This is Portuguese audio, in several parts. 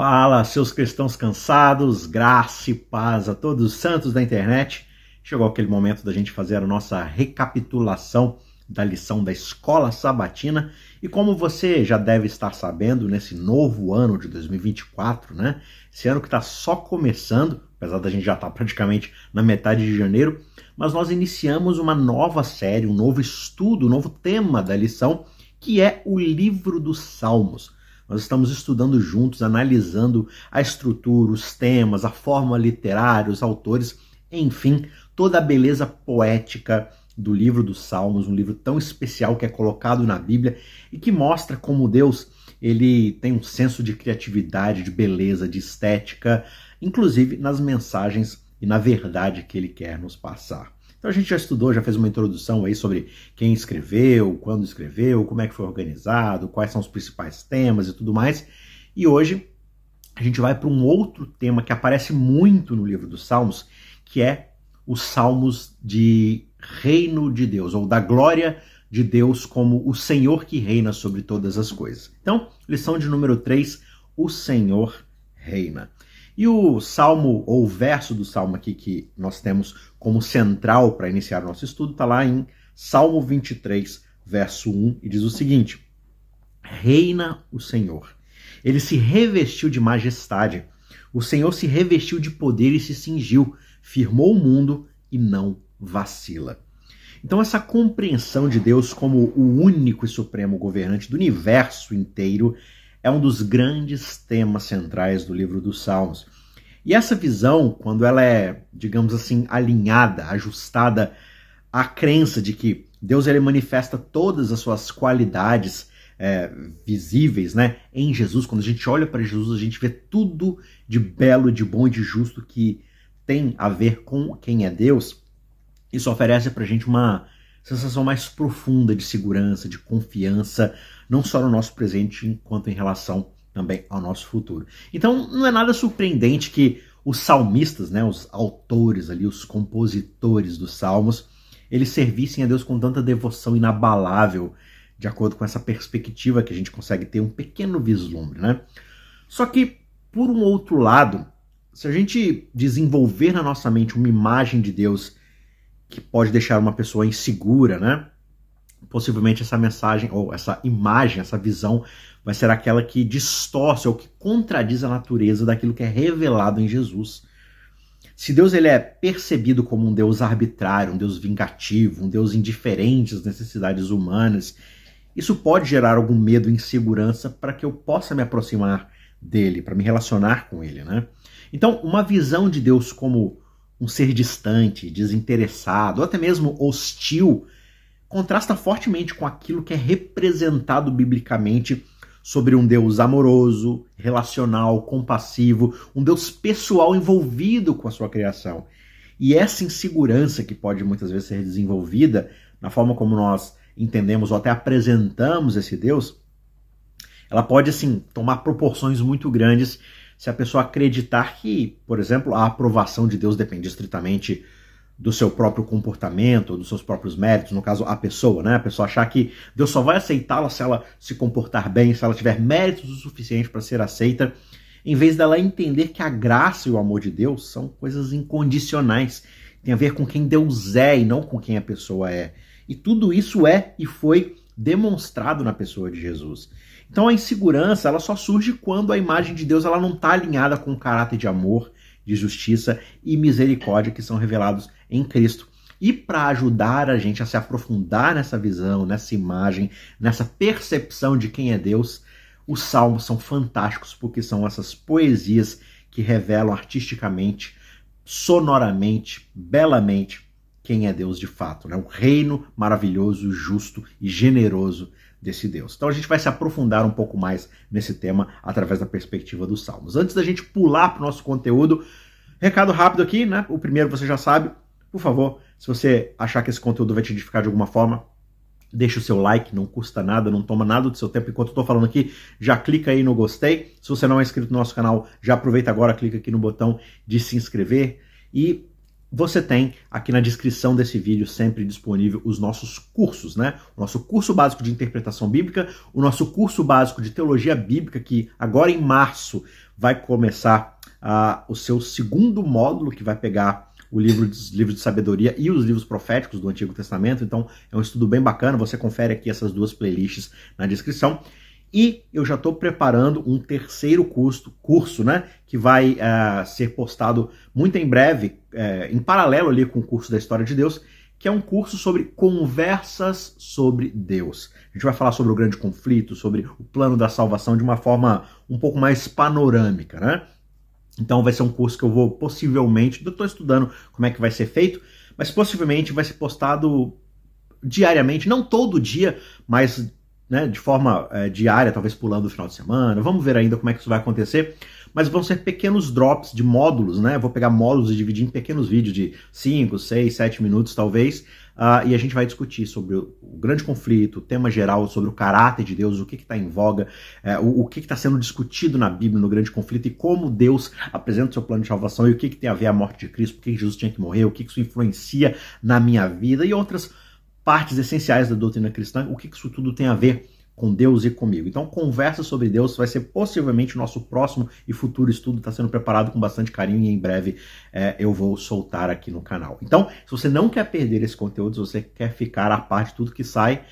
Fala, seus cristãos cansados, graça e paz a todos os santos da internet. Chegou aquele momento da gente fazer a nossa recapitulação da lição da escola sabatina. E como você já deve estar sabendo, nesse novo ano de 2024, né? Esse ano que está só começando, apesar da gente já estar tá praticamente na metade de janeiro, mas nós iniciamos uma nova série, um novo estudo, um novo tema da lição, que é o livro dos Salmos. Nós estamos estudando juntos, analisando a estrutura, os temas, a forma literária, os autores, enfim, toda a beleza poética do livro dos Salmos, um livro tão especial que é colocado na Bíblia e que mostra como Deus ele tem um senso de criatividade, de beleza, de estética, inclusive nas mensagens e na verdade que ele quer nos passar. Então a gente já estudou, já fez uma introdução aí sobre quem escreveu, quando escreveu, como é que foi organizado, quais são os principais temas e tudo mais. E hoje a gente vai para um outro tema que aparece muito no livro dos Salmos, que é os Salmos de reino de Deus, ou da glória de Deus como o Senhor que reina sobre todas as coisas. Então, lição de número 3, o Senhor reina. E o salmo, ou o verso do salmo aqui que nós temos como central para iniciar o nosso estudo, está lá em Salmo 23, verso 1, e diz o seguinte: Reina o Senhor. Ele se revestiu de majestade. O Senhor se revestiu de poder e se cingiu, firmou o mundo e não vacila. Então, essa compreensão de Deus como o único e supremo governante do universo inteiro é um dos grandes temas centrais do livro dos Salmos. E essa visão, quando ela é, digamos assim, alinhada, ajustada à crença de que Deus ele manifesta todas as suas qualidades é, visíveis né, em Jesus, quando a gente olha para Jesus, a gente vê tudo de belo, de bom e de justo que tem a ver com quem é Deus. Isso oferece para a gente uma sensação mais profunda de segurança, de confiança, não só no nosso presente, quanto em relação também ao nosso futuro. Então, não é nada surpreendente que os salmistas, né, os autores ali, os compositores dos salmos, eles servissem a Deus com tanta devoção inabalável, de acordo com essa perspectiva que a gente consegue ter um pequeno vislumbre, né? Só que, por um outro lado, se a gente desenvolver na nossa mente uma imagem de Deus que pode deixar uma pessoa insegura, né? Possivelmente essa mensagem ou essa imagem, essa visão vai ser aquela que distorce ou que contradiz a natureza daquilo que é revelado em Jesus. Se Deus ele é percebido como um Deus arbitrário, um Deus vingativo, um Deus indiferente às necessidades humanas, isso pode gerar algum medo e insegurança para que eu possa me aproximar dele, para me relacionar com ele, né? Então, uma visão de Deus como um ser distante, desinteressado, ou até mesmo hostil, contrasta fortemente com aquilo que é representado biblicamente sobre um Deus amoroso, relacional, compassivo, um Deus pessoal envolvido com a sua criação. E essa insegurança que pode muitas vezes ser desenvolvida na forma como nós entendemos ou até apresentamos esse Deus, ela pode assim tomar proporções muito grandes se a pessoa acreditar que, por exemplo, a aprovação de Deus depende estritamente do seu próprio comportamento, dos seus próprios méritos, no caso, a pessoa, né? A pessoa achar que Deus só vai aceitá-la se ela se comportar bem, se ela tiver méritos o suficiente para ser aceita, em vez dela entender que a graça e o amor de Deus são coisas incondicionais, tem a ver com quem Deus é e não com quem a pessoa é. E tudo isso é e foi demonstrado na pessoa de Jesus. Então a insegurança ela só surge quando a imagem de Deus ela não está alinhada com o caráter de amor, de justiça e misericórdia que são revelados em Cristo. E para ajudar a gente a se aprofundar nessa visão, nessa imagem, nessa percepção de quem é Deus, os salmos são fantásticos porque são essas poesias que revelam artisticamente, sonoramente, belamente quem é Deus de fato, né? O reino maravilhoso, justo e generoso desse Deus. Então a gente vai se aprofundar um pouco mais nesse tema através da perspectiva dos Salmos. Antes da gente pular para o nosso conteúdo, recado rápido aqui, né? O primeiro você já sabe. Por favor, se você achar que esse conteúdo vai te edificar de alguma forma, deixa o seu like, não custa nada, não toma nada do seu tempo enquanto eu estou falando aqui. Já clica aí no gostei. Se você não é inscrito no nosso canal, já aproveita agora, clica aqui no botão de se inscrever. E você tem aqui na descrição desse vídeo sempre disponível os nossos cursos, né? O nosso curso básico de interpretação bíblica, o nosso curso básico de teologia bíblica, que agora em março vai começar uh, o seu segundo módulo, que vai pegar o livro de, livro de sabedoria e os livros proféticos do Antigo Testamento. Então é um estudo bem bacana. Você confere aqui essas duas playlists na descrição. E eu já estou preparando um terceiro curso, curso né, que vai uh, ser postado muito em breve, uh, em paralelo ali com o curso da História de Deus, que é um curso sobre conversas sobre Deus. A gente vai falar sobre o grande conflito, sobre o plano da salvação de uma forma um pouco mais panorâmica, né? Então vai ser um curso que eu vou possivelmente, eu estou estudando como é que vai ser feito, mas possivelmente vai ser postado diariamente, não todo dia, mas né, de forma é, diária, talvez pulando o final de semana. Vamos ver ainda como é que isso vai acontecer. Mas vão ser pequenos drops de módulos, né? Vou pegar módulos e dividir em pequenos vídeos de 5, 6, 7 minutos, talvez. Uh, e a gente vai discutir sobre o, o, grande conflito, o tema geral, sobre o caráter de Deus, o que está em voga, uh, o, o, que está sendo discutido na Bíblia no grande conflito e como Deus apresenta o seu plano de salvação e o que, que tem a ver a morte de Cristo, por que Jesus tinha que morrer, o que, que isso influencia na minha vida e outras partes essenciais da doutrina cristã, o que isso tudo tem a ver com Deus e comigo. Então, conversa sobre Deus vai ser possivelmente o nosso próximo e futuro estudo, está sendo preparado com bastante carinho e em breve é, eu vou soltar aqui no canal. Então, se você não quer perder esse conteúdo, se você quer ficar a parte de tudo que sai,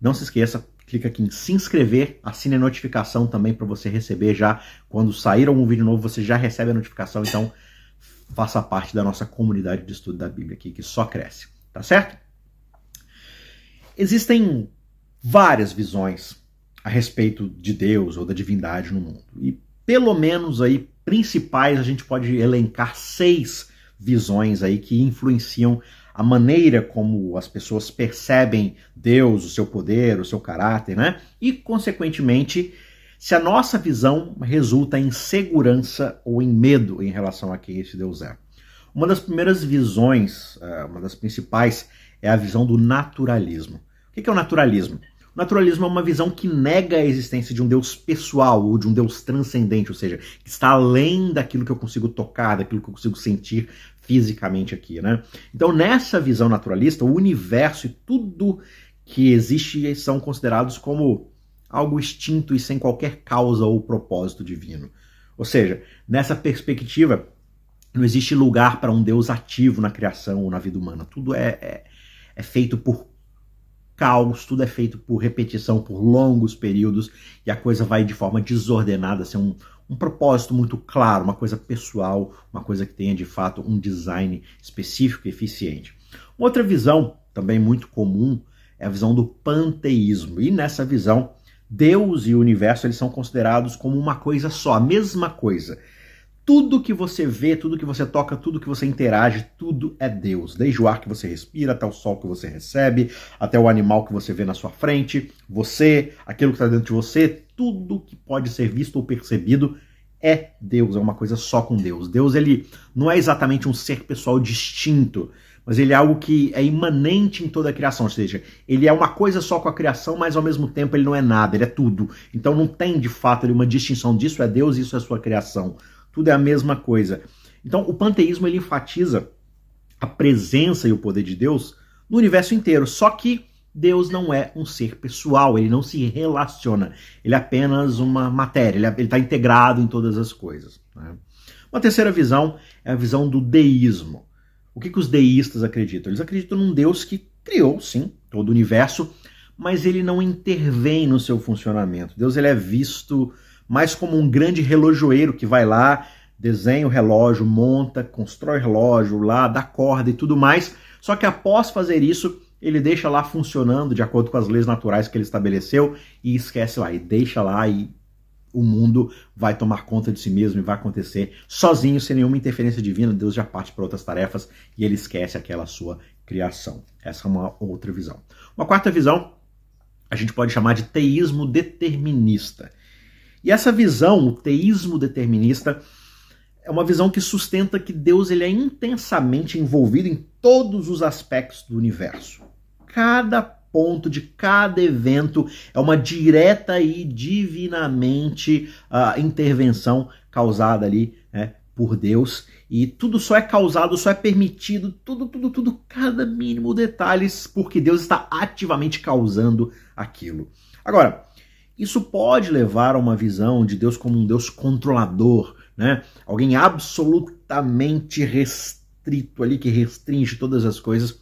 não se esqueça, clica aqui em se inscrever, assine a notificação também para você receber já, quando sair algum vídeo novo, você já recebe a notificação, então faça parte da nossa comunidade de estudo da Bíblia aqui, que só cresce, tá certo? Existem várias visões a respeito de Deus ou da divindade no mundo. E pelo menos aí principais a gente pode elencar seis visões aí que influenciam a maneira como as pessoas percebem Deus, o seu poder, o seu caráter, né? E consequentemente, se a nossa visão resulta em segurança ou em medo em relação a quem esse Deus é. Uma das primeiras visões, eh, uma das principais, é a visão do naturalismo. O que é o naturalismo? O naturalismo é uma visão que nega a existência de um Deus pessoal ou de um Deus transcendente, ou seja, que está além daquilo que eu consigo tocar, daquilo que eu consigo sentir fisicamente aqui, né? Então, nessa visão naturalista, o universo e tudo que existe são considerados como algo extinto e sem qualquer causa ou propósito divino. Ou seja, nessa perspectiva, não existe lugar para um Deus ativo na criação ou na vida humana. Tudo é, é, é feito por caos, tudo é feito por repetição por longos períodos e a coisa vai de forma desordenada, sem um, um propósito muito claro, uma coisa pessoal, uma coisa que tenha de fato um design específico e eficiente. Outra visão, também muito comum, é a visão do panteísmo. E nessa visão, Deus e o universo eles são considerados como uma coisa só, a mesma coisa. Tudo que você vê, tudo que você toca, tudo que você interage, tudo é Deus. Desde o ar que você respira, até o sol que você recebe, até o animal que você vê na sua frente, você, aquilo que está dentro de você, tudo que pode ser visto ou percebido é Deus, é uma coisa só com Deus. Deus ele não é exatamente um ser pessoal distinto, mas ele é algo que é imanente em toda a criação, ou seja, ele é uma coisa só com a criação, mas ao mesmo tempo ele não é nada, ele é tudo. Então não tem de fato uma distinção disso é Deus, isso é sua criação tudo é a mesma coisa. Então, o panteísmo ele enfatiza a presença e o poder de Deus no universo inteiro, só que Deus não é um ser pessoal, ele não se relaciona, ele é apenas uma matéria, ele está integrado em todas as coisas. Né? Uma terceira visão é a visão do deísmo. O que, que os deístas acreditam? Eles acreditam num Deus que criou, sim, todo o universo, mas ele não intervém no seu funcionamento. Deus ele é visto mais como um grande relojoeiro que vai lá, desenha o relógio, monta, constrói o relógio lá, dá corda e tudo mais. Só que após fazer isso, ele deixa lá funcionando de acordo com as leis naturais que ele estabeleceu e esquece lá, e deixa lá e o mundo vai tomar conta de si mesmo e vai acontecer sozinho, sem nenhuma interferência divina. Deus já parte para outras tarefas e ele esquece aquela sua criação. Essa é uma outra visão. Uma quarta visão a gente pode chamar de teísmo determinista. E essa visão, o teísmo determinista, é uma visão que sustenta que Deus ele é intensamente envolvido em todos os aspectos do universo. Cada ponto de cada evento é uma direta e divinamente uh, intervenção causada ali né, por Deus e tudo só é causado, só é permitido, tudo, tudo, tudo, cada mínimo detalhes, porque Deus está ativamente causando aquilo. Agora, isso pode levar a uma visão de Deus como um Deus controlador, né? Alguém absolutamente restrito ali que restringe todas as coisas.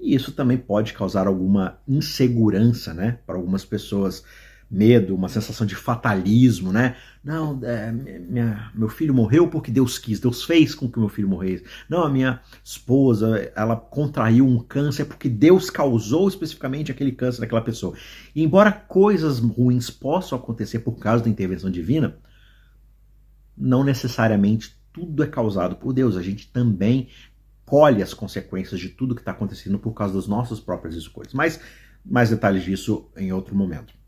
E isso também pode causar alguma insegurança, né, para algumas pessoas medo, uma sensação de fatalismo, né? Não, é, minha, meu filho morreu porque Deus quis, Deus fez com que meu filho morresse. Não, a minha esposa, ela contraiu um câncer porque Deus causou especificamente aquele câncer naquela pessoa. E embora coisas ruins possam acontecer por causa da intervenção divina, não necessariamente tudo é causado por Deus. A gente também colhe as consequências de tudo que está acontecendo por causa das nossas próprias escolhas. Mas mais detalhes disso em outro momento.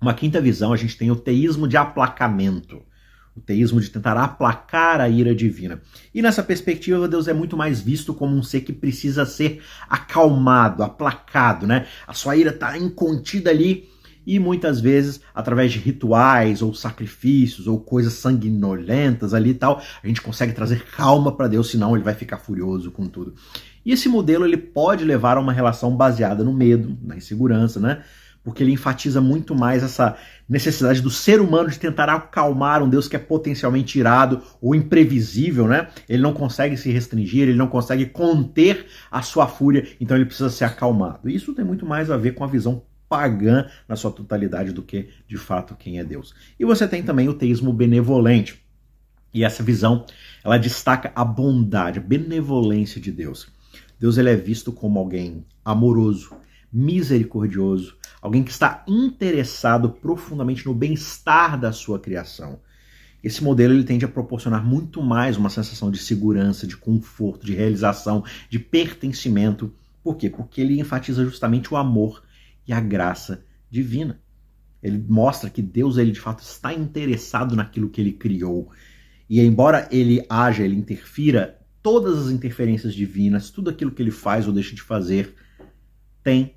Uma quinta visão, a gente tem o teísmo de aplacamento. O teísmo de tentar aplacar a ira divina. E nessa perspectiva, Deus é muito mais visto como um ser que precisa ser acalmado, aplacado, né? A sua ira está incontida ali e muitas vezes, através de rituais ou sacrifícios ou coisas sanguinolentas ali e tal, a gente consegue trazer calma para Deus, senão ele vai ficar furioso com tudo. E esse modelo ele pode levar a uma relação baseada no medo, na insegurança, né? Porque ele enfatiza muito mais essa necessidade do ser humano de tentar acalmar um Deus que é potencialmente irado ou imprevisível, né? Ele não consegue se restringir, ele não consegue conter a sua fúria, então ele precisa ser acalmado. Isso tem muito mais a ver com a visão pagã na sua totalidade do que de fato quem é Deus. E você tem também o teísmo benevolente. E essa visão, ela destaca a bondade, a benevolência de Deus. Deus ele é visto como alguém amoroso, misericordioso, alguém que está interessado profundamente no bem-estar da sua criação. Esse modelo ele tende a proporcionar muito mais uma sensação de segurança, de conforto, de realização, de pertencimento. Por quê? Porque ele enfatiza justamente o amor e a graça divina. Ele mostra que Deus ele de fato está interessado naquilo que ele criou. E embora ele haja, ele interfira, todas as interferências divinas, tudo aquilo que ele faz ou deixa de fazer, tem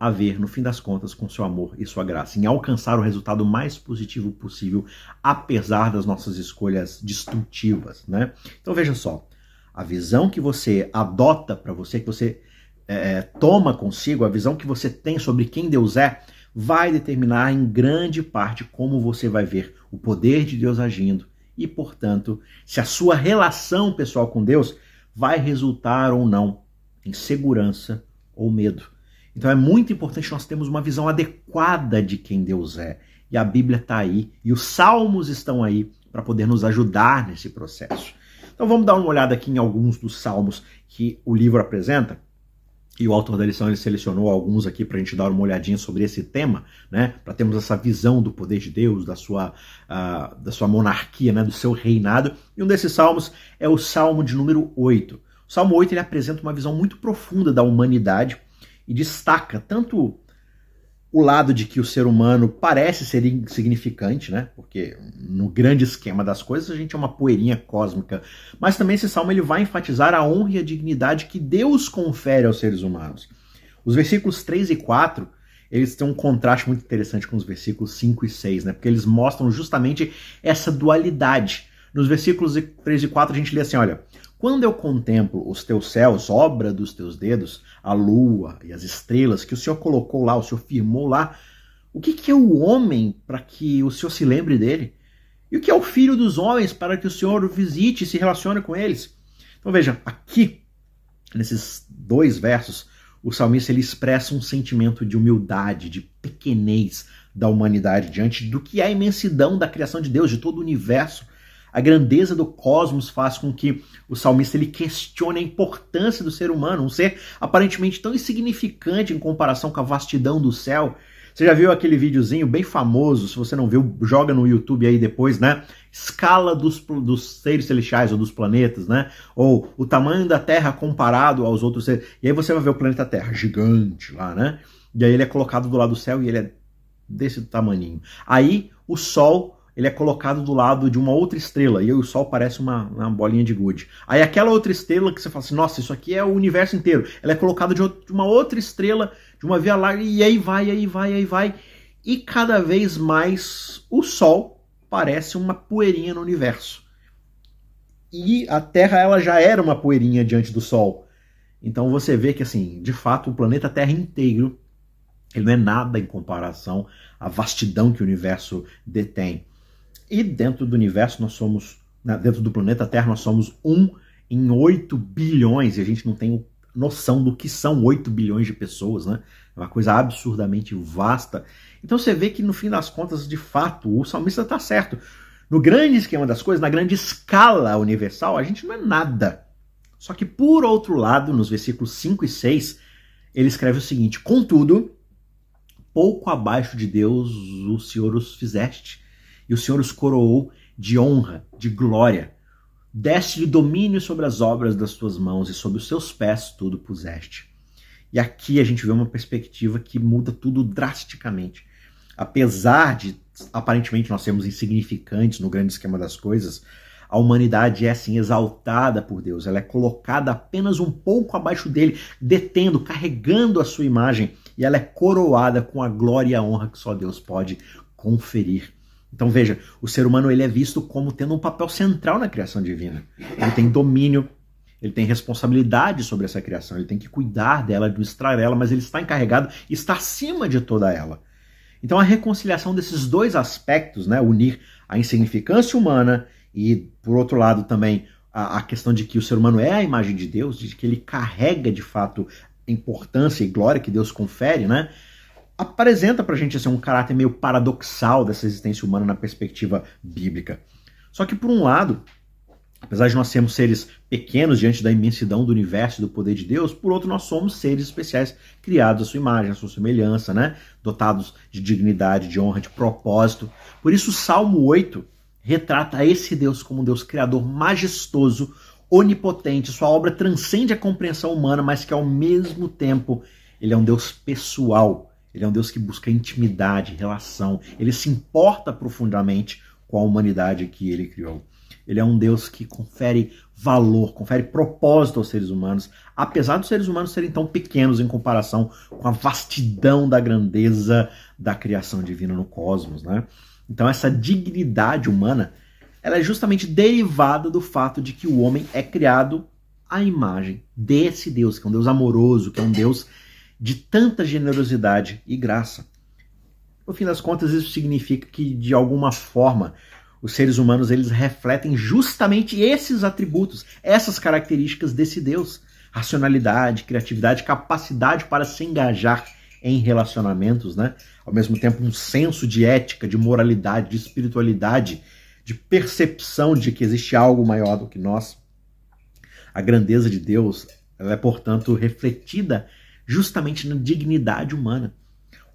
a ver, no fim das contas, com seu amor e sua graça, em alcançar o resultado mais positivo possível, apesar das nossas escolhas destrutivas, né? Então veja só, a visão que você adota para você, que você é, é, toma consigo, a visão que você tem sobre quem Deus é, vai determinar em grande parte como você vai ver o poder de Deus agindo e, portanto, se a sua relação pessoal com Deus vai resultar ou não em segurança ou medo. Então é muito importante nós termos uma visão adequada de quem Deus é. E a Bíblia está aí, e os salmos estão aí para poder nos ajudar nesse processo. Então vamos dar uma olhada aqui em alguns dos salmos que o livro apresenta. E o autor da lição ele selecionou alguns aqui para a gente dar uma olhadinha sobre esse tema, né? Para termos essa visão do poder de Deus, da sua, uh, da sua monarquia, né? do seu reinado. E um desses salmos é o salmo de número 8. O salmo 8 ele apresenta uma visão muito profunda da humanidade e destaca tanto o lado de que o ser humano parece ser insignificante, né? Porque no grande esquema das coisas a gente é uma poeirinha cósmica, mas também esse salmo ele vai enfatizar a honra e a dignidade que Deus confere aos seres humanos. Os versículos 3 e 4, eles têm um contraste muito interessante com os versículos 5 e 6, né? Porque eles mostram justamente essa dualidade. Nos versículos 3 e 4 a gente lê assim, olha: quando eu contemplo os teus céus, obra dos teus dedos, a lua e as estrelas que o Senhor colocou lá, o Senhor firmou lá, o que, que é o homem para que o Senhor se lembre dele? E o que é o filho dos homens para que o Senhor o visite e se relacione com eles? Então veja, aqui, nesses dois versos, o salmista ele expressa um sentimento de humildade, de pequenez da humanidade diante do que é a imensidão da criação de Deus, de todo o universo a grandeza do cosmos faz com que o salmista ele questione a importância do ser humano, um ser aparentemente tão insignificante em comparação com a vastidão do céu. Você já viu aquele videozinho bem famoso? Se você não viu, joga no YouTube aí depois, né? Escala dos, dos seres celestiais ou dos planetas, né? Ou o tamanho da Terra comparado aos outros seres. E aí você vai ver o planeta Terra gigante lá, né? E aí ele é colocado do lado do céu e ele é desse tamanho. Aí o Sol ele é colocado do lado de uma outra estrela, e o Sol parece uma, uma bolinha de gude. Aí aquela outra estrela que você fala assim, nossa, isso aqui é o universo inteiro, ela é colocada de, de uma outra estrela, de uma via larga, e aí vai, aí vai, aí vai. E cada vez mais o Sol parece uma poeirinha no universo. e a Terra ela já era uma poeirinha diante do Sol. Então você vê que assim, de fato, o planeta Terra inteiro ele não é nada em comparação à vastidão que o universo detém. E dentro do universo nós somos, né, dentro do planeta Terra nós somos um em 8 bilhões e a gente não tem noção do que são 8 bilhões de pessoas, né? É uma coisa absurdamente vasta. Então você vê que no fim das contas, de fato, o salmista está certo. No grande esquema das coisas, na grande escala universal, a gente não é nada. Só que, por outro lado, nos versículos 5 e 6, ele escreve o seguinte: Contudo, pouco abaixo de Deus o Senhor os fizeste, e o Senhor os coroou de honra, de glória. Deste-lhe domínio sobre as obras das tuas mãos, e sobre os seus pés tudo puseste. E aqui a gente vê uma perspectiva que muda tudo drasticamente. Apesar de aparentemente nós sermos insignificantes no grande esquema das coisas, a humanidade é assim exaltada por Deus, ela é colocada apenas um pouco abaixo dele, detendo, carregando a sua imagem, e ela é coroada com a glória e a honra que só Deus pode conferir. Então veja, o ser humano ele é visto como tendo um papel central na criação divina. Ele tem domínio, ele tem responsabilidade sobre essa criação, ele tem que cuidar dela, administrar ela, mas ele está encarregado, está acima de toda ela. Então a reconciliação desses dois aspectos, né, unir a insignificância humana e, por outro lado, também a, a, questão de que o ser humano é a imagem de Deus, de que ele carrega de fato importância e glória que Deus confere, né? Apresenta pra gente assim, um caráter meio paradoxal dessa existência humana na perspectiva bíblica. Só que, por um lado, apesar de nós sermos seres pequenos diante da imensidão do universo e do poder de Deus, por outro, nós somos seres especiais, criados à sua imagem, à sua semelhança, né? dotados de dignidade, de honra, de propósito. Por isso, o Salmo 8 retrata esse Deus como um Deus criador majestoso, onipotente. Sua obra transcende a compreensão humana, mas que ao mesmo tempo ele é um Deus pessoal. Ele é um Deus que busca intimidade, relação. Ele se importa profundamente com a humanidade que ele criou. Ele é um Deus que confere valor, confere propósito aos seres humanos, apesar dos seres humanos serem tão pequenos em comparação com a vastidão da grandeza da criação divina no cosmos, né? Então essa dignidade humana, ela é justamente derivada do fato de que o homem é criado à imagem desse Deus, que é um Deus amoroso, que é um Deus de tanta generosidade e graça. No fim das contas, isso significa que de alguma forma os seres humanos eles refletem justamente esses atributos, essas características desse Deus: racionalidade, criatividade, capacidade para se engajar em relacionamentos, né? Ao mesmo tempo, um senso de ética, de moralidade, de espiritualidade, de percepção de que existe algo maior do que nós. A grandeza de Deus ela é, portanto, refletida justamente na dignidade humana.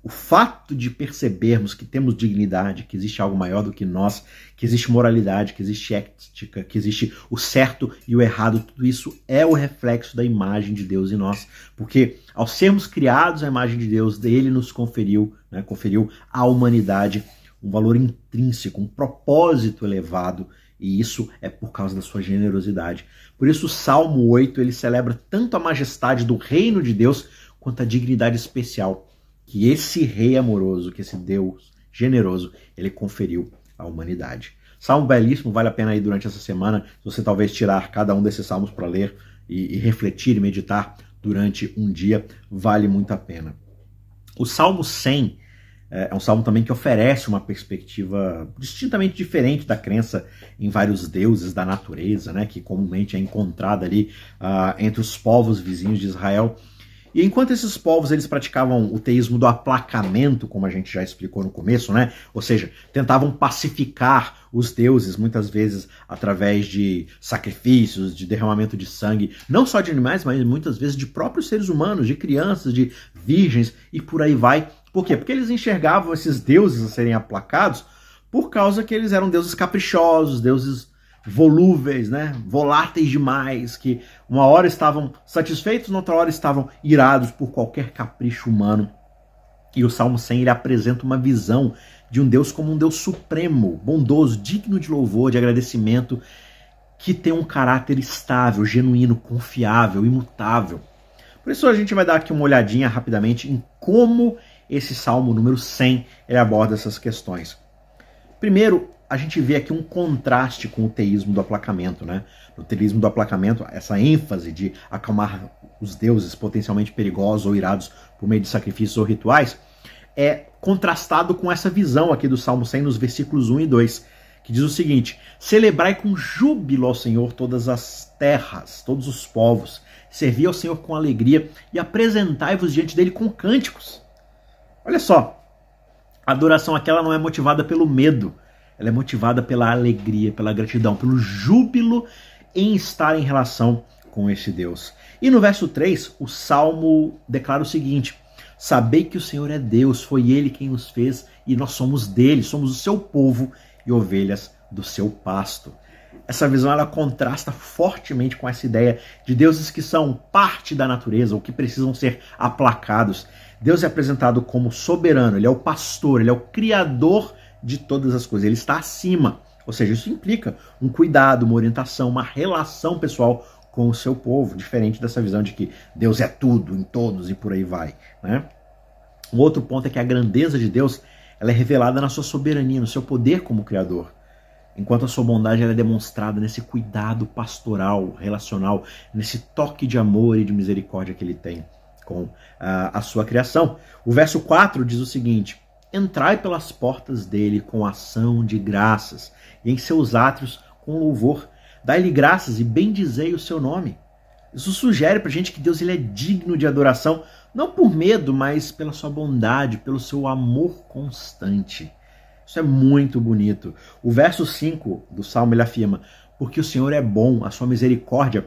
O fato de percebermos que temos dignidade, que existe algo maior do que nós, que existe moralidade, que existe ética, que existe o certo e o errado, tudo isso é o reflexo da imagem de Deus em nós. Porque ao sermos criados à imagem de Deus, ele nos conferiu, né, conferiu à humanidade um valor intrínseco, um propósito elevado, e isso é por causa da sua generosidade. Por isso o Salmo 8, ele celebra tanto a majestade do reino de Deus quanto a dignidade especial que esse rei amoroso, que esse Deus generoso, ele conferiu à humanidade. Salmo belíssimo, vale a pena ir durante essa semana, se você talvez tirar cada um desses salmos para ler e, e refletir e meditar durante um dia, vale muito a pena. O Salmo 100 é, é um salmo também que oferece uma perspectiva distintamente diferente da crença em vários deuses da natureza, né, que comumente é encontrada ali uh, entre os povos vizinhos de Israel. E enquanto esses povos eles praticavam o teísmo do aplacamento, como a gente já explicou no começo, né? Ou seja, tentavam pacificar os deuses, muitas vezes através de sacrifícios, de derramamento de sangue, não só de animais, mas muitas vezes de próprios seres humanos, de crianças, de virgens e por aí vai. Por quê? Porque eles enxergavam esses deuses a serem aplacados por causa que eles eram deuses caprichosos, deuses volúveis, né? voláteis demais, que uma hora estavam satisfeitos, noutra hora estavam irados por qualquer capricho humano. E o Salmo 100 ele apresenta uma visão de um Deus como um Deus supremo, bondoso, digno de louvor, de agradecimento, que tem um caráter estável, genuíno, confiável, imutável. Por isso a gente vai dar aqui uma olhadinha rapidamente em como esse Salmo número 100 ele aborda essas questões. Primeiro, a gente vê aqui um contraste com o teísmo do aplacamento, né? No teísmo do aplacamento, essa ênfase de acalmar os deuses potencialmente perigosos ou irados por meio de sacrifícios ou rituais, é contrastado com essa visão aqui do Salmo 100 nos versículos 1 e 2, que diz o seguinte: Celebrai com júbilo ao Senhor todas as terras, todos os povos, servi ao Senhor com alegria e apresentai-vos diante dele com cânticos. Olha só, a adoração aquela não é motivada pelo medo, ela é motivada pela alegria, pela gratidão, pelo júbilo em estar em relação com esse Deus. E no verso 3, o salmo declara o seguinte: Sabei que o Senhor é Deus, foi ele quem nos fez e nós somos dele, somos o seu povo e ovelhas do seu pasto. Essa visão ela contrasta fortemente com essa ideia de deuses que são parte da natureza ou que precisam ser aplacados. Deus é apresentado como soberano, ele é o pastor, ele é o criador de todas as coisas, ele está acima. Ou seja, isso implica um cuidado, uma orientação, uma relação pessoal com o seu povo, diferente dessa visão de que Deus é tudo, em todos e por aí vai. Né? Um outro ponto é que a grandeza de Deus ela é revelada na sua soberania, no seu poder como Criador. Enquanto a sua bondade é demonstrada nesse cuidado pastoral, relacional, nesse toque de amor e de misericórdia que ele tem com a, a sua criação. O verso 4 diz o seguinte: Entrai pelas portas dele com ação de graças, e em seus átrios com louvor. Dai-lhe graças e bendizei o seu nome. Isso sugere para a gente que Deus ele é digno de adoração, não por medo, mas pela sua bondade, pelo seu amor constante. Isso é muito bonito. O verso 5 do Salmo ele afirma: Porque o Senhor é bom, a sua misericórdia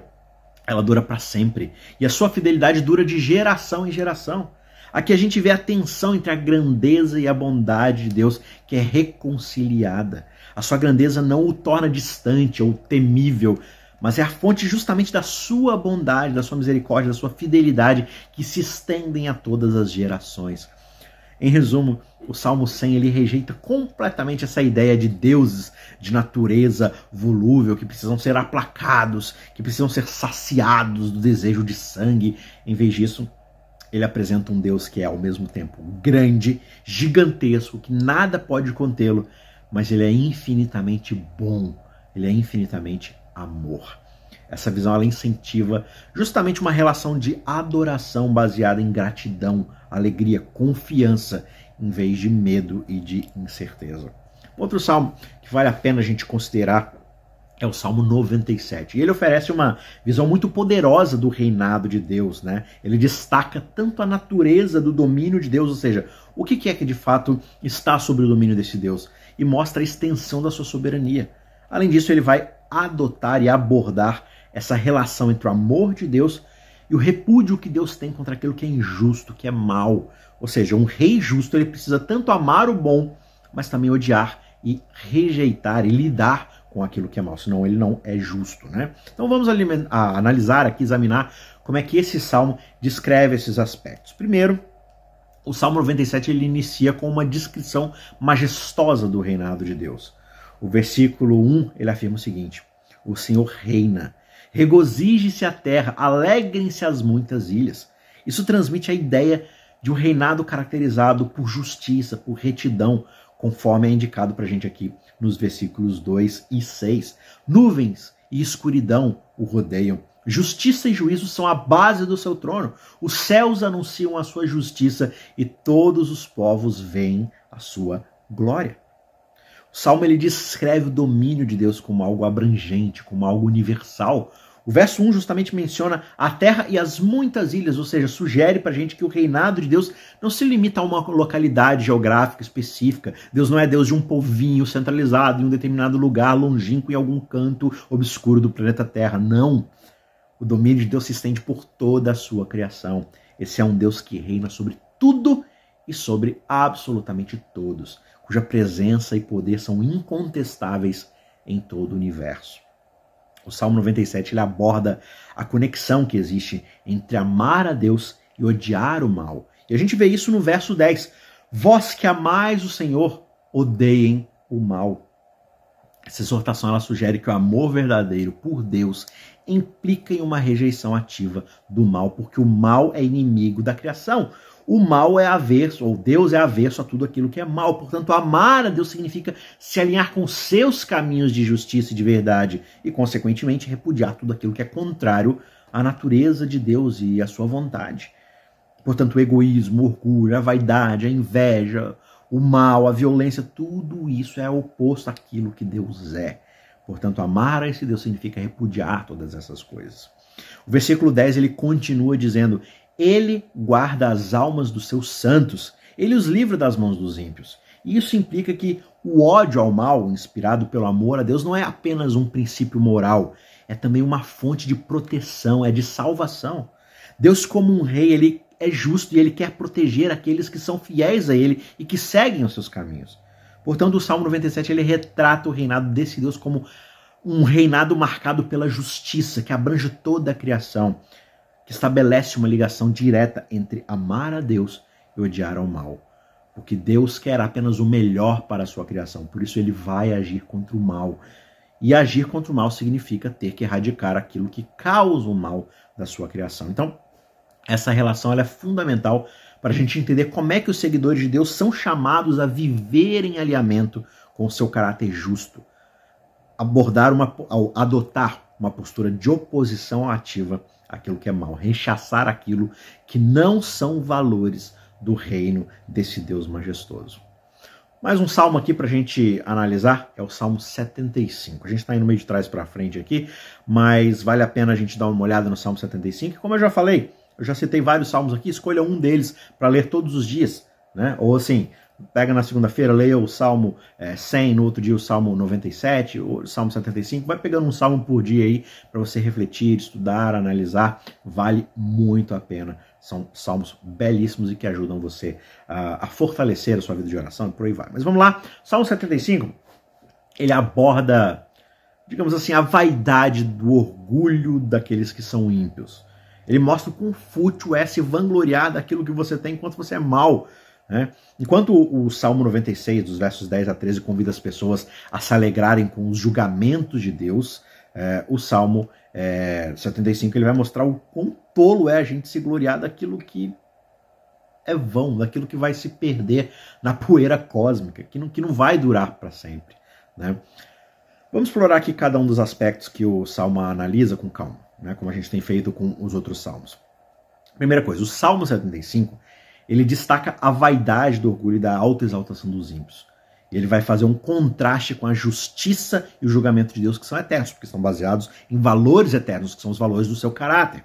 ela dura para sempre e a sua fidelidade dura de geração em geração. Aqui a gente vê a tensão entre a grandeza e a bondade de Deus que é reconciliada. A sua grandeza não o torna distante ou temível, mas é a fonte justamente da sua bondade, da sua misericórdia, da sua fidelidade que se estendem a todas as gerações. Em resumo, o Salmo 100 ele rejeita completamente essa ideia de deuses de natureza volúvel que precisam ser aplacados, que precisam ser saciados do desejo de sangue. Em vez disso, ele apresenta um Deus que é ao mesmo tempo grande, gigantesco, que nada pode contê-lo, mas ele é infinitamente bom, ele é infinitamente amor. Essa visão ela incentiva justamente uma relação de adoração baseada em gratidão, alegria, confiança, em vez de medo e de incerteza. Outro salmo que vale a pena a gente considerar é o Salmo 97. E ele oferece uma visão muito poderosa do reinado de Deus, né? Ele destaca tanto a natureza do domínio de Deus, ou seja, o que é que de fato está sobre o domínio desse Deus, e mostra a extensão da sua soberania. Além disso, ele vai adotar e abordar essa relação entre o amor de Deus e o repúdio que Deus tem contra aquilo que é injusto, que é mal. Ou seja, um rei justo ele precisa tanto amar o bom, mas também odiar e rejeitar e lidar com aquilo que é mal, senão ele não é justo, né? Então vamos analisar aqui, examinar como é que esse salmo descreve esses aspectos. Primeiro, o Salmo 97 ele inicia com uma descrição majestosa do reinado de Deus. O versículo 1 ele afirma o seguinte: O Senhor reina, regozije-se a terra, alegrem-se as muitas ilhas. Isso transmite a ideia de um reinado caracterizado por justiça, por retidão, conforme é indicado para a gente aqui nos versículos 2 e 6. Nuvens e escuridão o rodeiam. Justiça e juízo são a base do seu trono. Os céus anunciam a sua justiça e todos os povos veem a sua glória. O Salmo ele descreve o domínio de Deus como algo abrangente, como algo universal. O verso 1 justamente menciona a terra e as muitas ilhas, ou seja, sugere para a gente que o reinado de Deus não se limita a uma localidade geográfica específica. Deus não é Deus de um povinho centralizado em um determinado lugar longínquo em algum canto obscuro do planeta Terra. Não. O domínio de Deus se estende por toda a sua criação. Esse é um Deus que reina sobre tudo e sobre absolutamente todos cuja presença e poder são incontestáveis em todo o universo. O Salmo 97 ele aborda a conexão que existe entre amar a Deus e odiar o mal. E a gente vê isso no verso 10. Vós que amais o Senhor, odeiem o mal. Essa exortação ela sugere que o amor verdadeiro por Deus implica em uma rejeição ativa do mal, porque o mal é inimigo da criação. O mal é averso, ou Deus é averso a tudo aquilo que é mal. Portanto, amar a Deus significa se alinhar com seus caminhos de justiça e de verdade e, consequentemente, repudiar tudo aquilo que é contrário à natureza de Deus e à sua vontade. Portanto, o egoísmo, o orgulho, a vaidade, a inveja, o mal, a violência, tudo isso é oposto àquilo que Deus é. Portanto, amar a esse Deus significa repudiar todas essas coisas. O versículo 10 ele continua dizendo: Ele guarda as almas dos seus santos, ele os livra das mãos dos ímpios. Isso implica que o ódio ao mal, inspirado pelo amor a Deus, não é apenas um princípio moral, é também uma fonte de proteção, é de salvação. Deus, como um rei, ele é justo e ele quer proteger aqueles que são fiéis a ele e que seguem os seus caminhos. Portanto, o Salmo 97 ele retrata o reinado desse Deus como um reinado marcado pela justiça, que abrange toda a criação, que estabelece uma ligação direta entre amar a Deus e odiar ao mal. Porque Deus quer apenas o melhor para a sua criação, por isso ele vai agir contra o mal. E agir contra o mal significa ter que erradicar aquilo que causa o mal da sua criação. Então, essa relação é fundamental para a gente entender como é que os seguidores de Deus são chamados a viver em alinhamento com o seu caráter justo, abordar uma, adotar uma postura de oposição ativa àquilo que é mal, rechaçar aquilo que não são valores do reino desse Deus majestoso. Mais um salmo aqui para a gente analisar é o Salmo 75. A gente está indo meio de trás para frente aqui, mas vale a pena a gente dar uma olhada no Salmo 75. Como eu já falei, eu já citei vários salmos aqui, escolha um deles para ler todos os dias, né? Ou assim, pega na segunda-feira, leia o Salmo é, 100, no outro dia o Salmo 97, o Salmo 75, vai pegando um salmo por dia aí para você refletir, estudar, analisar, vale muito a pena. São salmos belíssimos e que ajudam você a, fortalecer a sua vida de oração e por aí vai. Mas vamos lá, Salmo 75, ele aborda, digamos assim, a vaidade do orgulho daqueles que são ímpios. Ele mostra o quão fútil é se vangloriar daquilo que você tem enquanto você é mal. Né? Enquanto o Salmo 96, dos versos 10 a 13, convida as pessoas a se alegrarem com os julgamentos de Deus, é, o Salmo é, 75 ele vai mostrar o quão tolo é a gente se gloriar daquilo que é vão, daquilo que vai se perder na poeira cósmica, que não, que não vai durar para sempre. Né? Vamos explorar aqui cada um dos aspectos que o Salmo analisa com calma né, como a gente tem feito com os outros salmos. Primeira coisa, o Salmo 75, ele destaca a vaidade do orgulho e da alta exaltação dos ímpios. Ele vai fazer um contraste com a justiça e o julgamento de Deus, que são eternos, porque são baseados em valores eternos, que são os valores do seu caráter.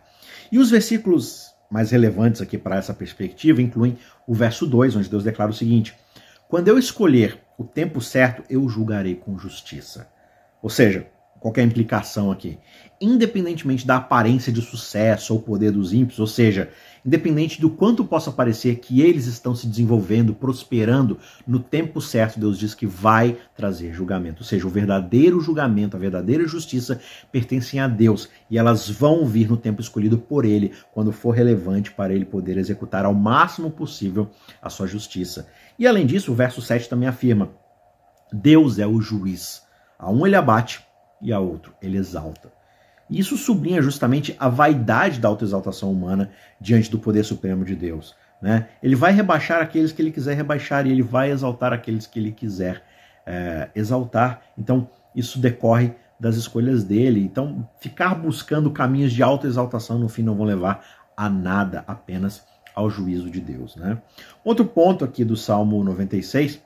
E os versículos mais relevantes aqui para essa perspectiva incluem o verso 2, onde Deus declara o seguinte: Quando eu escolher o tempo certo, eu julgarei com justiça. Ou seja, qual é a implicação aqui? Independentemente da aparência de sucesso ou poder dos ímpios, ou seja, independente do quanto possa parecer que eles estão se desenvolvendo, prosperando, no tempo certo Deus diz que vai trazer julgamento. Ou seja, o verdadeiro julgamento, a verdadeira justiça pertencem a Deus e elas vão vir no tempo escolhido por Ele, quando for relevante para Ele poder executar ao máximo possível a sua justiça. E além disso, o verso 7 também afirma: Deus é o juiz. A um ele abate e a outro ele exalta. E isso sublinha justamente a vaidade da autoexaltação humana diante do poder supremo de Deus. Né? Ele vai rebaixar aqueles que ele quiser rebaixar e ele vai exaltar aqueles que ele quiser é, exaltar. Então, isso decorre das escolhas dele. Então, ficar buscando caminhos de autoexaltação no fim não vão levar a nada, apenas ao juízo de Deus. Né? Outro ponto aqui do Salmo 96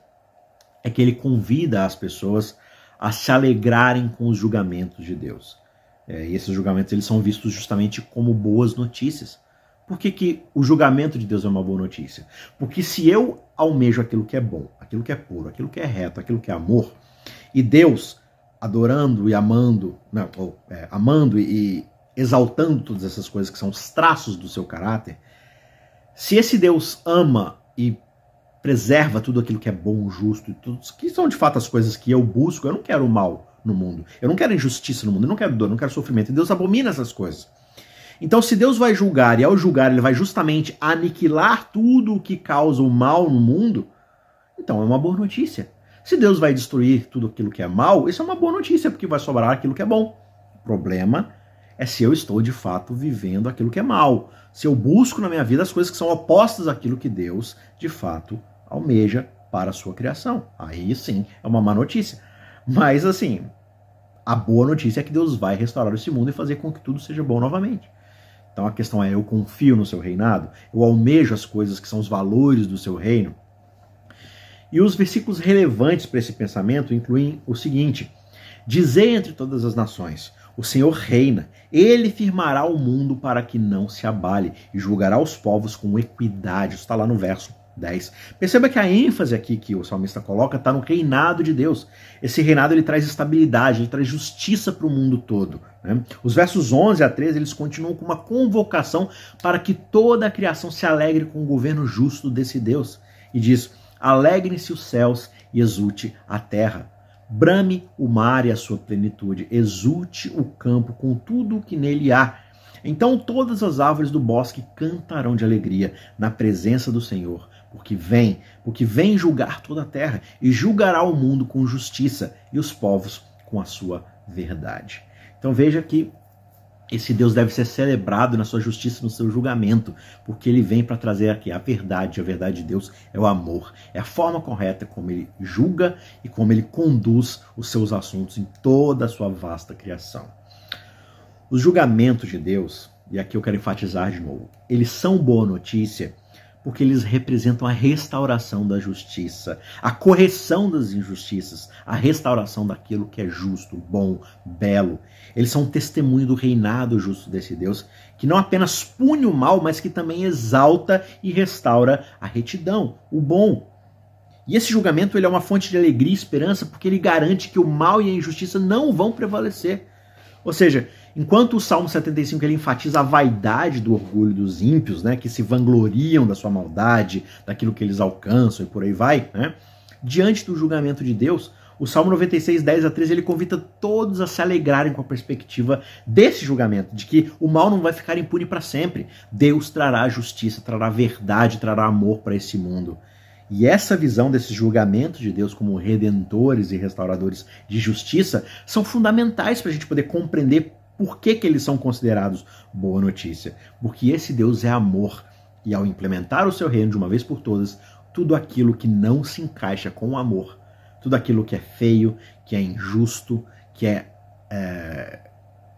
é que ele convida as pessoas a se alegrarem com os julgamentos de Deus. É, e esses julgamentos eles são vistos justamente como boas notícias. Por que, que o julgamento de Deus é uma boa notícia? Porque se eu almejo aquilo que é bom, aquilo que é puro, aquilo que é reto, aquilo que é amor, e Deus adorando e amando, não, ou, é, amando e exaltando todas essas coisas que são os traços do seu caráter, se esse Deus ama e preserva tudo aquilo que é bom, justo, tudo, que são de fato as coisas que eu busco. Eu não quero o mal no mundo. Eu não quero injustiça no mundo. Eu não quero dor, eu não quero sofrimento. E Deus abomina essas coisas. Então, se Deus vai julgar e ao julgar ele vai justamente aniquilar tudo o que causa o mal no mundo, então é uma boa notícia. Se Deus vai destruir tudo aquilo que é mal, isso é uma boa notícia, porque vai sobrar aquilo que é bom. O problema é se eu estou de fato vivendo aquilo que é mal. Se eu busco na minha vida as coisas que são opostas àquilo que Deus de fato almeja para a sua criação. Aí sim é uma má notícia. Mas assim, a boa notícia é que Deus vai restaurar esse mundo e fazer com que tudo seja bom novamente. Então a questão é: eu confio no seu reinado? Eu almejo as coisas que são os valores do seu reino? E os versículos relevantes para esse pensamento incluem o seguinte: Dizei entre todas as nações: o Senhor reina, ele firmará o mundo para que não se abale e julgará os povos com equidade. Isso está lá no verso 10. Perceba que a ênfase aqui que o salmista coloca está no reinado de Deus. Esse reinado ele traz estabilidade, ele traz justiça para o mundo todo. Né? Os versos 11 a 13 eles continuam com uma convocação para que toda a criação se alegre com o governo justo desse Deus. E diz: Alegrem-se os céus e exulte a terra. Brame o mar e a sua plenitude, exulte o campo com tudo o que nele há. Então todas as árvores do bosque cantarão de alegria na presença do Senhor porque vem, porque vem julgar toda a terra e julgará o mundo com justiça e os povos com a sua verdade. Então veja que esse Deus deve ser celebrado na sua justiça, no seu julgamento, porque ele vem para trazer aqui a verdade. A verdade de Deus é o amor, é a forma correta como ele julga e como ele conduz os seus assuntos em toda a sua vasta criação. Os julgamentos de Deus, e aqui eu quero enfatizar de novo, eles são boa notícia porque eles representam a restauração da justiça, a correção das injustiças, a restauração daquilo que é justo, bom, belo. Eles são testemunho do reinado justo desse Deus, que não apenas pune o mal, mas que também exalta e restaura a retidão, o bom. E esse julgamento ele é uma fonte de alegria e esperança, porque ele garante que o mal e a injustiça não vão prevalecer. Ou seja, Enquanto o Salmo 75 ele enfatiza a vaidade do orgulho dos ímpios, né, que se vangloriam da sua maldade, daquilo que eles alcançam e por aí vai, né, diante do julgamento de Deus, o Salmo 96, 10 a 13, ele convida todos a se alegrarem com a perspectiva desse julgamento, de que o mal não vai ficar impune para sempre. Deus trará justiça, trará verdade, trará amor para esse mundo. E essa visão desses julgamentos de Deus como redentores e restauradores de justiça são fundamentais para a gente poder compreender por que, que eles são considerados boa notícia? Porque esse Deus é amor. E ao implementar o seu reino de uma vez por todas, tudo aquilo que não se encaixa com o amor, tudo aquilo que é feio, que é injusto, que é, é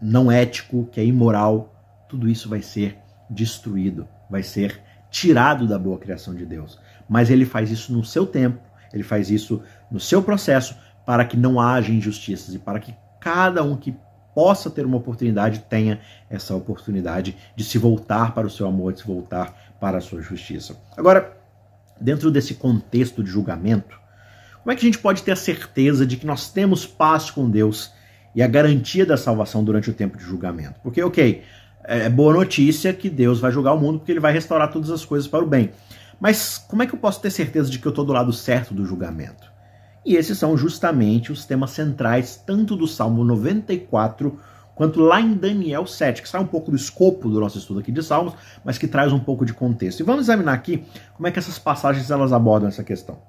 não ético, que é imoral, tudo isso vai ser destruído, vai ser tirado da boa criação de Deus. Mas ele faz isso no seu tempo, ele faz isso no seu processo, para que não haja injustiças e para que cada um que possa ter uma oportunidade, tenha essa oportunidade de se voltar para o seu amor, de se voltar para a sua justiça. Agora, dentro desse contexto de julgamento, como é que a gente pode ter a certeza de que nós temos paz com Deus e a garantia da salvação durante o tempo de julgamento? Porque, ok, é boa notícia que Deus vai julgar o mundo porque ele vai restaurar todas as coisas para o bem. Mas como é que eu posso ter certeza de que eu estou do lado certo do julgamento? E esses são justamente os temas centrais, tanto do Salmo 94 quanto lá em Daniel 7, que sai um pouco do escopo do nosso estudo aqui de Salmos, mas que traz um pouco de contexto. E vamos examinar aqui como é que essas passagens elas abordam essa questão.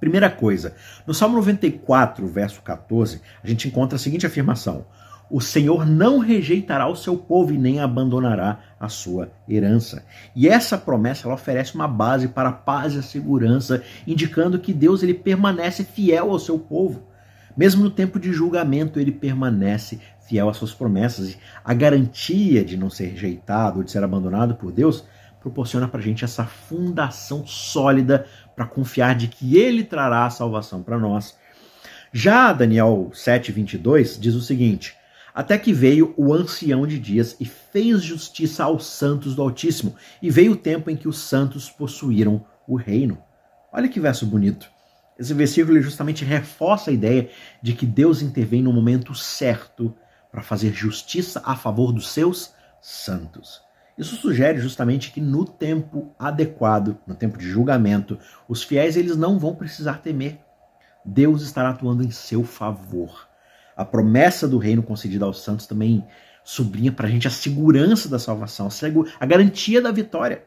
Primeira coisa, no Salmo 94, verso 14, a gente encontra a seguinte afirmação: o Senhor não rejeitará o seu povo e nem abandonará a sua herança. E essa promessa ela oferece uma base para a paz e a segurança, indicando que Deus ele permanece fiel ao seu povo. Mesmo no tempo de julgamento, ele permanece fiel às suas promessas. A garantia de não ser rejeitado ou de ser abandonado por Deus proporciona para a gente essa fundação sólida para confiar de que ele trará a salvação para nós. Já Daniel 7,22 diz o seguinte até que veio o ancião de dias e fez justiça aos santos do Altíssimo, e veio o tempo em que os santos possuíram o reino. Olha que verso bonito. Esse versículo justamente reforça a ideia de que Deus intervém no momento certo para fazer justiça a favor dos seus santos. Isso sugere justamente que no tempo adequado, no tempo de julgamento, os fiéis eles não vão precisar temer. Deus estará atuando em seu favor. A promessa do reino concedida aos santos também sublinha para a gente a segurança da salvação, a garantia da vitória.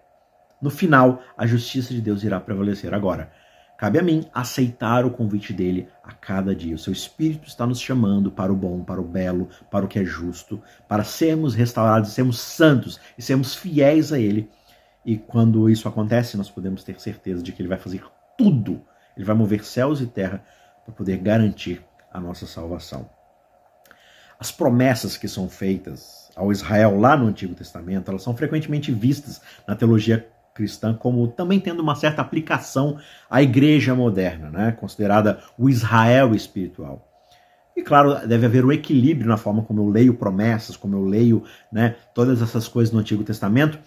No final, a justiça de Deus irá prevalecer. Agora, Cabe a mim aceitar o convite dele a cada dia. O seu Espírito está nos chamando para o bom, para o belo, para o que é justo, para sermos restaurados, sermos santos e sermos fiéis a ele. E quando isso acontece, nós podemos ter certeza de que ele vai fazer tudo. Ele vai mover céus e terra para poder garantir a nossa salvação. As promessas que são feitas ao Israel lá no Antigo Testamento, elas são frequentemente vistas na teologia cristã como também tendo uma certa aplicação à igreja moderna, né? considerada o Israel espiritual. E claro, deve haver um equilíbrio na forma como eu leio promessas, como eu leio né, todas essas coisas no Antigo Testamento,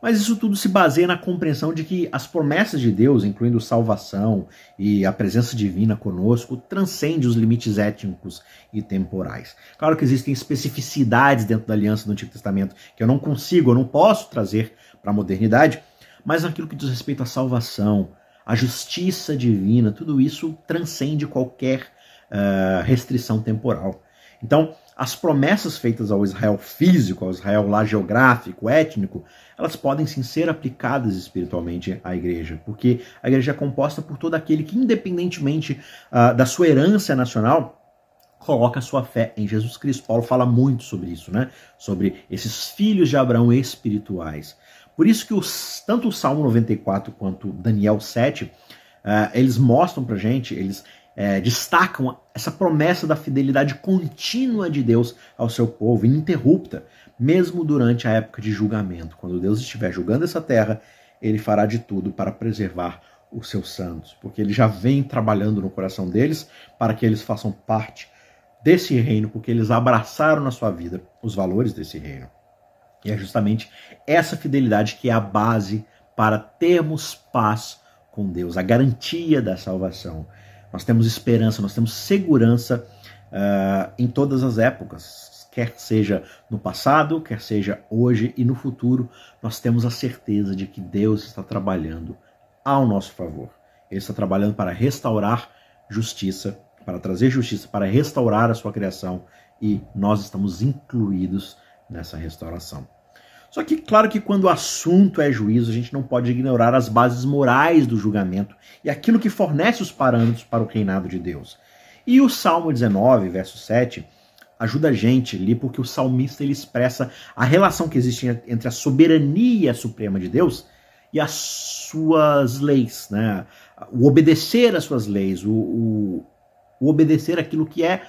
mas isso tudo se baseia na compreensão de que as promessas de Deus, incluindo salvação e a presença divina conosco, transcende os limites étnicos e temporais. Claro que existem especificidades dentro da aliança do Antigo Testamento que eu não consigo, eu não posso trazer para a modernidade, mas naquilo que diz respeito à salvação, à justiça divina, tudo isso transcende qualquer uh, restrição temporal. Então, as promessas feitas ao Israel físico, ao Israel lá geográfico, étnico, elas podem sim ser aplicadas espiritualmente à igreja, porque a igreja é composta por todo aquele que, independentemente uh, da sua herança nacional, coloca sua fé em Jesus Cristo. Paulo fala muito sobre isso, né? Sobre esses filhos de Abraão espirituais. Por isso que os, tanto o Salmo 94 quanto Daniel 7, uh, eh, eles mostram pra gente, eles uh, destacam essa promessa da fidelidade contínua de Deus ao seu povo, ininterrupta, mesmo durante a época de julgamento. Quando Deus estiver julgando essa terra, ele fará de tudo para preservar os seus santos, porque ele já vem trabalhando no coração deles para que eles façam parte desse reino, porque eles abraçaram na sua vida os valores desse reino. E é justamente essa fidelidade que é a base para termos paz com Deus, a garantia da salvação. Nós temos esperança, nós temos segurança uh, em todas as épocas, quer seja no passado, quer seja hoje e no futuro, nós temos a certeza de que Deus está trabalhando ao nosso favor. Ele está trabalhando para restaurar justiça, para trazer justiça, para restaurar a sua criação e nós estamos incluídos nessa restauração. Só que, claro que quando o assunto é juízo, a gente não pode ignorar as bases morais do julgamento e aquilo que fornece os parâmetros para o reinado de Deus. E o Salmo 19, verso 7, ajuda a gente ali porque o salmista ele expressa a relação que existe entre a soberania suprema de Deus e as suas leis, né? o obedecer às suas leis, o, o, o obedecer aquilo que é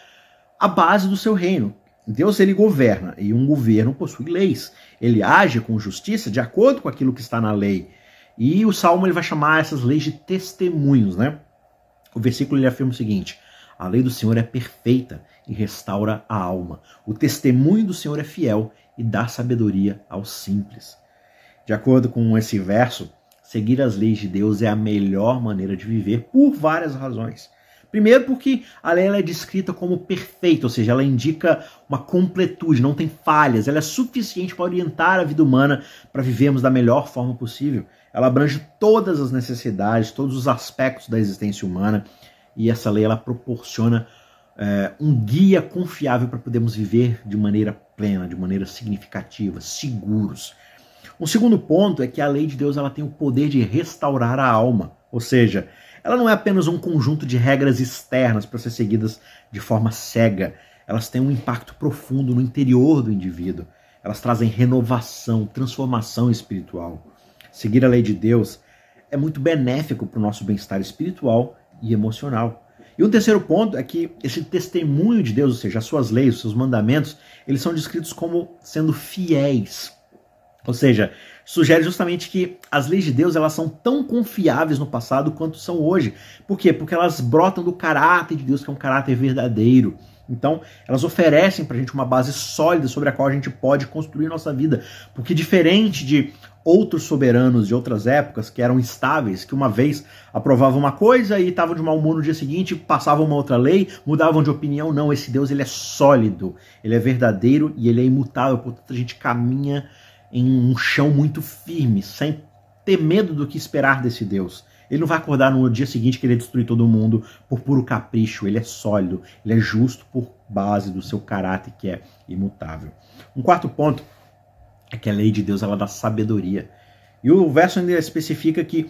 a base do seu reino, Deus ele governa e um governo possui leis. Ele age com justiça de acordo com aquilo que está na lei. E o Salmo ele vai chamar essas leis de testemunhos, né? O versículo ele afirma o seguinte: A lei do Senhor é perfeita e restaura a alma. O testemunho do Senhor é fiel e dá sabedoria aos simples. De acordo com esse verso, seguir as leis de Deus é a melhor maneira de viver por várias razões. Primeiro, porque a lei é descrita como perfeita, ou seja, ela indica uma completude, não tem falhas, ela é suficiente para orientar a vida humana para vivermos da melhor forma possível. Ela abrange todas as necessidades, todos os aspectos da existência humana e essa lei ela proporciona é, um guia confiável para podermos viver de maneira plena, de maneira significativa, seguros. Um segundo ponto é que a lei de Deus ela tem o poder de restaurar a alma, ou seja, ela não é apenas um conjunto de regras externas para ser seguidas de forma cega. Elas têm um impacto profundo no interior do indivíduo. Elas trazem renovação, transformação espiritual. Seguir a lei de Deus é muito benéfico para o nosso bem-estar espiritual e emocional. E o terceiro ponto é que esse testemunho de Deus, ou seja, as suas leis, os seus mandamentos, eles são descritos como sendo fiéis. Ou seja, sugere justamente que as leis de Deus elas são tão confiáveis no passado quanto são hoje. Por quê? Porque elas brotam do caráter de Deus, que é um caráter verdadeiro. Então, elas oferecem para a gente uma base sólida sobre a qual a gente pode construir nossa vida. Porque, diferente de outros soberanos de outras épocas que eram estáveis, que uma vez aprovavam uma coisa e estavam de mau humor no dia seguinte, passavam uma outra lei, mudavam de opinião, não, esse Deus ele é sólido, ele é verdadeiro e ele é imutável, portanto a gente caminha em um chão muito firme, sem ter medo do que esperar desse Deus. Ele não vai acordar no dia seguinte querer destruir todo mundo por puro capricho. Ele é sólido, ele é justo por base do seu caráter que é imutável. Um quarto ponto é que a lei de Deus ela dá sabedoria. E o verso ainda especifica que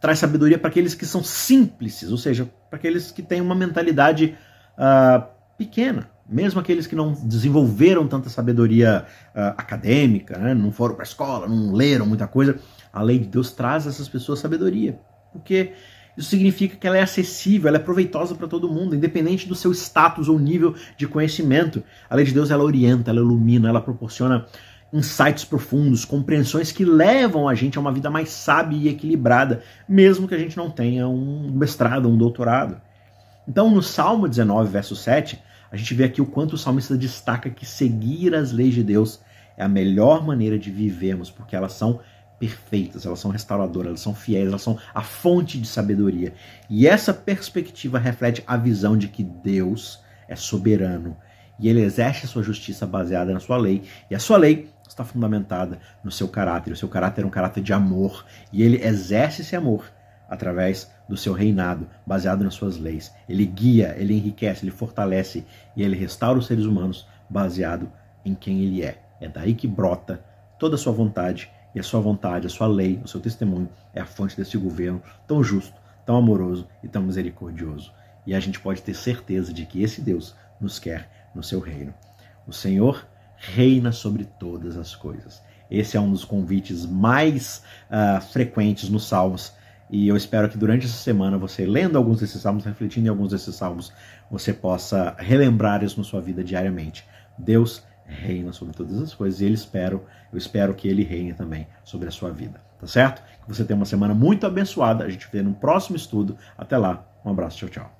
traz sabedoria para aqueles que são simples, ou seja, para aqueles que têm uma mentalidade uh, pequena, mesmo aqueles que não desenvolveram tanta sabedoria uh, acadêmica, né? não foram para a escola, não leram muita coisa, a lei de Deus traz a essas pessoas sabedoria, porque isso significa que ela é acessível, ela é proveitosa para todo mundo, independente do seu status ou nível de conhecimento. A lei de Deus ela orienta, ela ilumina, ela proporciona insights profundos, compreensões que levam a gente a uma vida mais sábia e equilibrada, mesmo que a gente não tenha um mestrado, um doutorado. Então, no Salmo 19, verso 7, a gente vê aqui o quanto o salmista destaca que seguir as leis de Deus é a melhor maneira de vivermos, porque elas são perfeitas, elas são restauradoras, elas são fiéis, elas são a fonte de sabedoria. E essa perspectiva reflete a visão de que Deus é soberano e ele exerce a sua justiça baseada na sua lei, e a sua lei está fundamentada no seu caráter. O seu caráter é um caráter de amor, e ele exerce esse amor através do seu reinado, baseado nas suas leis. Ele guia, ele enriquece, ele fortalece e ele restaura os seres humanos baseado em quem ele é. É daí que brota toda a sua vontade, e a sua vontade, a sua lei, o seu testemunho é a fonte desse governo tão justo, tão amoroso e tão misericordioso. E a gente pode ter certeza de que esse Deus nos quer no seu reino. O Senhor reina sobre todas as coisas. Esse é um dos convites mais uh, frequentes nos Salmos e eu espero que durante essa semana, você lendo alguns desses salmos, refletindo em alguns desses salmos, você possa relembrar isso na sua vida diariamente. Deus reina sobre todas as coisas e ele espero, eu espero que ele reine também sobre a sua vida. Tá certo? Que você tenha uma semana muito abençoada. A gente vê no próximo estudo. Até lá. Um abraço. Tchau, tchau.